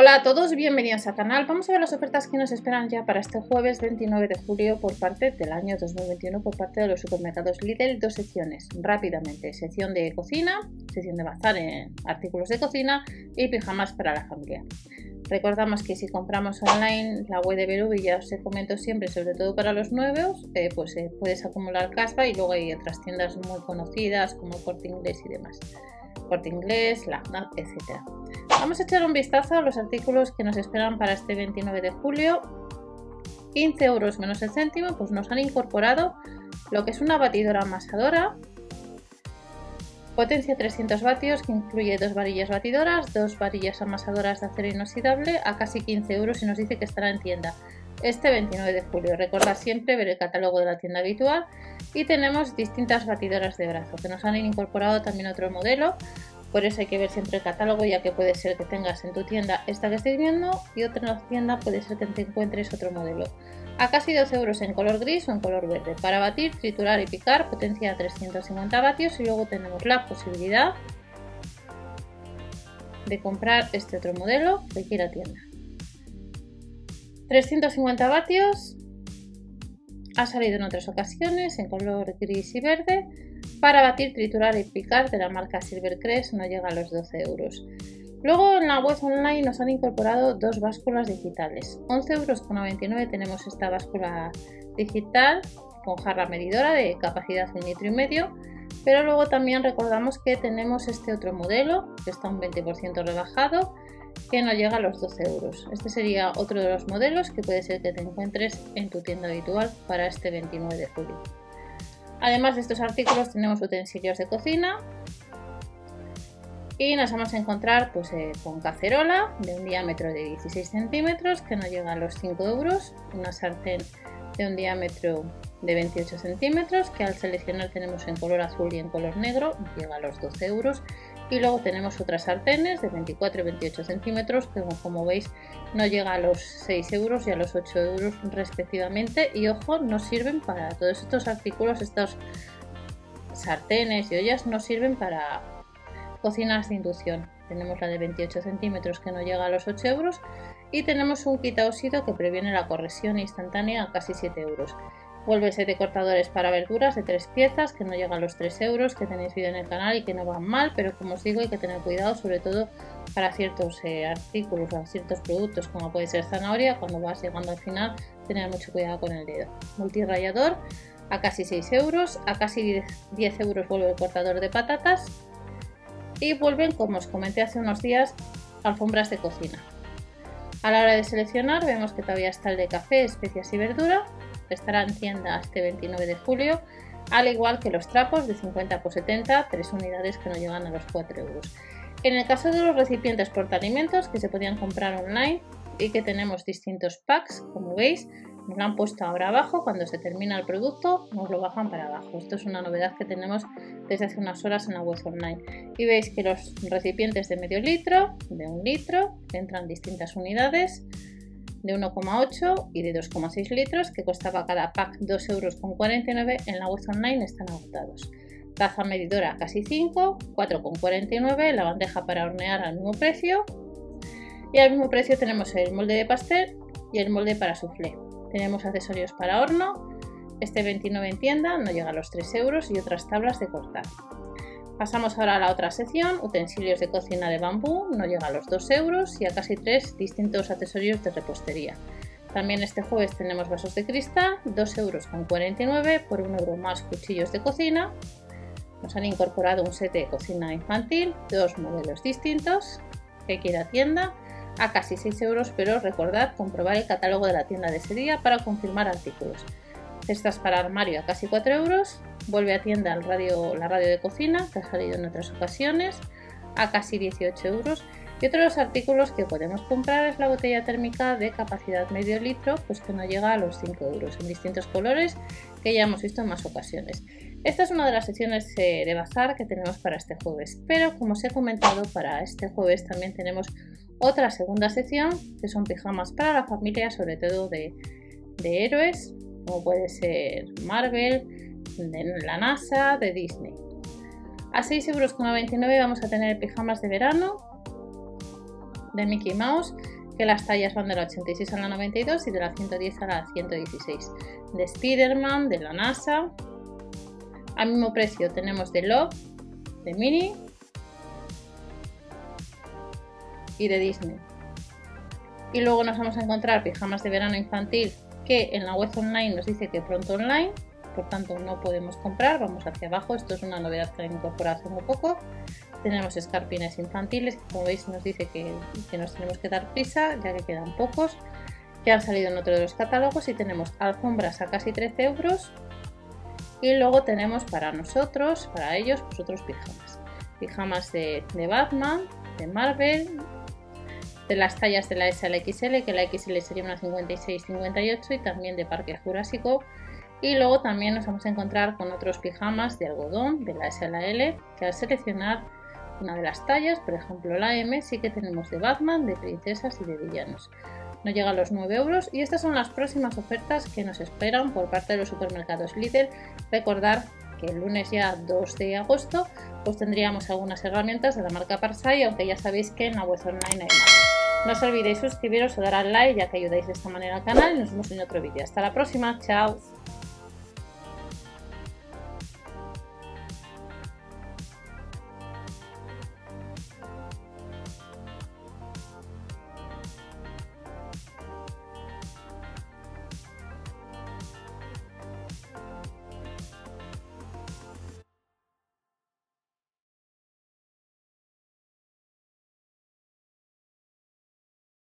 Hola a todos, bienvenidos al canal. Vamos a ver las ofertas que nos esperan ya para este jueves 29 de julio por parte del año 2021 por parte de los supermercados Lidl. Dos secciones, rápidamente. Sección de cocina, sección de bazar en artículos de cocina y pijamas para la familia. Recordamos que si compramos online la web de Berubi, ya os comento siempre, sobre todo para los nuevos, eh, pues eh, puedes acumular caspa y luego hay otras tiendas muy conocidas como Corte Inglés y demás. Corte Inglés, la etc. Vamos a echar un vistazo a los artículos que nos esperan para este 29 de julio. 15 euros menos el céntimo, pues nos han incorporado lo que es una batidora amasadora. Potencia 300 vatios que incluye dos varillas batidoras, dos varillas amasadoras de acero inoxidable a casi 15 euros y nos dice que estará en tienda este 29 de julio. Recordad siempre ver el catálogo de la tienda habitual y tenemos distintas batidoras de brazo que nos han incorporado también otro modelo por eso hay que ver siempre el catálogo, ya que puede ser que tengas en tu tienda esta que estáis viendo y otra tienda puede ser que te encuentres otro modelo. A casi 12 euros en color gris o en color verde. Para batir, triturar y picar, potencia 350 vatios y luego tenemos la posibilidad de comprar este otro modelo de quiera tienda. 350 vatios, ha salido en otras ocasiones en color gris y verde para batir, triturar y picar de la marca Silvercrest no llega a los 12 euros. Luego en la web online nos han incorporado dos básculas digitales. 11,99 euros tenemos esta báscula digital con jarra medidora de capacidad un litro y medio. Pero luego también recordamos que tenemos este otro modelo que está un 20% rebajado que no llega a los 12 euros. Este sería otro de los modelos que puede ser que te encuentres en tu tienda habitual para este 29 de julio. Además de estos artículos tenemos utensilios de cocina. Y nos vamos a encontrar pues, eh, con cacerola de un diámetro de 16 centímetros que no llega a los 5 euros, una sartén de un diámetro de 28 centímetros que al seleccionar tenemos en color azul y en color negro llega a los 12 euros y luego tenemos otras sartenes de 24 y 28 centímetros que como veis no llega a los 6 euros y a los 8 euros respectivamente. Y ojo no sirven para todos estos artículos estos sartenes y ollas no sirven para cocinas de inducción. Tenemos la de 28 centímetros que no llega a los 8 euros y tenemos un quitaóxido que previene la corrección instantánea a casi 7 euros Vuelve de cortadores para verduras de tres piezas que no llegan a los 3 euros, que tenéis vídeo en el canal y que no van mal, pero como os digo hay que tener cuidado sobre todo para ciertos eh, artículos o ciertos productos como puede ser zanahoria, cuando vas llegando al final tener mucho cuidado con el dedo. Multirrayador a casi 6 euros, a casi 10 euros vuelve el cortador de patatas y vuelven como os comenté hace unos días alfombras de cocina. A la hora de seleccionar vemos que todavía está el de café, especias y verdura estará en tienda este 29 de julio, al igual que los trapos de 50 por 70, tres unidades que no llegan a los 4 euros. En el caso de los recipientes portaalimentos que se podían comprar online y que tenemos distintos packs, como veis, nos lo han puesto ahora abajo, cuando se termina el producto nos lo bajan para abajo. Esto es una novedad que tenemos desde hace unas horas en la web online. Y veis que los recipientes de medio litro, de un litro, entran distintas unidades, de 1,8 y de 2,6 litros que costaba cada pack 2,49 euros en la web online están agotados. Taza medidora casi 5, 4,49, la bandeja para hornear al mismo precio y al mismo precio tenemos el molde de pastel y el molde para soufflé. Tenemos accesorios para horno, este 29 en tienda no llega a los 3 euros y otras tablas de cortar. Pasamos ahora a la otra sección, utensilios de cocina de bambú, no llega a los 2 euros y a casi 3 distintos accesorios de repostería. También este jueves tenemos vasos de cristal, 2 euros con 49 por 1 euro más cuchillos de cocina. Nos han incorporado un set de cocina infantil, dos modelos distintos, que quiera tienda, a casi 6 euros, pero recordad comprobar el catálogo de la tienda de ese día para confirmar artículos. Cestas para armario a casi 4 euros, Vuelve a tienda la radio de cocina, que ha salido en otras ocasiones, a casi 18 euros. Y otro de los artículos que podemos comprar es la botella térmica de capacidad medio litro, pues que no llega a los 5 euros, en distintos colores que ya hemos visto en más ocasiones. Esta es una de las secciones eh, de bazar que tenemos para este jueves, pero como os he comentado, para este jueves también tenemos otra segunda sección, que son pijamas para la familia, sobre todo de, de héroes, como puede ser Marvel, de la NASA, de Disney. A 6,99 euros vamos a tener pijamas de verano de Mickey Mouse, que las tallas van de la 86 a la 92 y de la 110 a la 116. De Spider-Man, de la NASA. Al mismo precio tenemos de Love, de Mini y de Disney. Y luego nos vamos a encontrar pijamas de verano infantil que en la web online nos dice que pronto online, por tanto no podemos comprar, vamos hacia abajo, esto es una novedad que han incorporado hace muy poco. Tenemos escarpines infantiles, que como veis nos dice que, que nos tenemos que dar prisa, ya que quedan pocos, que han salido en otro de los catálogos y tenemos alfombras a casi 13 euros y luego tenemos para nosotros, para ellos, pues pijamas. Pijamas de, de Batman, de Marvel, de las tallas de la S a la XL, que la XL sería una 56-58 y también de Parque Jurásico. Y luego también nos vamos a encontrar con otros pijamas de algodón de la S a la L, que al seleccionar una de las tallas, por ejemplo la M, sí que tenemos de Batman, de princesas y de villanos. No llega a los 9 euros y estas son las próximas ofertas que nos esperan por parte de los supermercados Lidl. Recordar que el lunes ya 2 de agosto pues tendríamos algunas herramientas de la marca Parsai, aunque ya sabéis que en la web online hay más. No os olvidéis suscribiros o dar al like ya que ayudáis de esta manera al canal nos vemos en otro vídeo. Hasta la próxima, chao.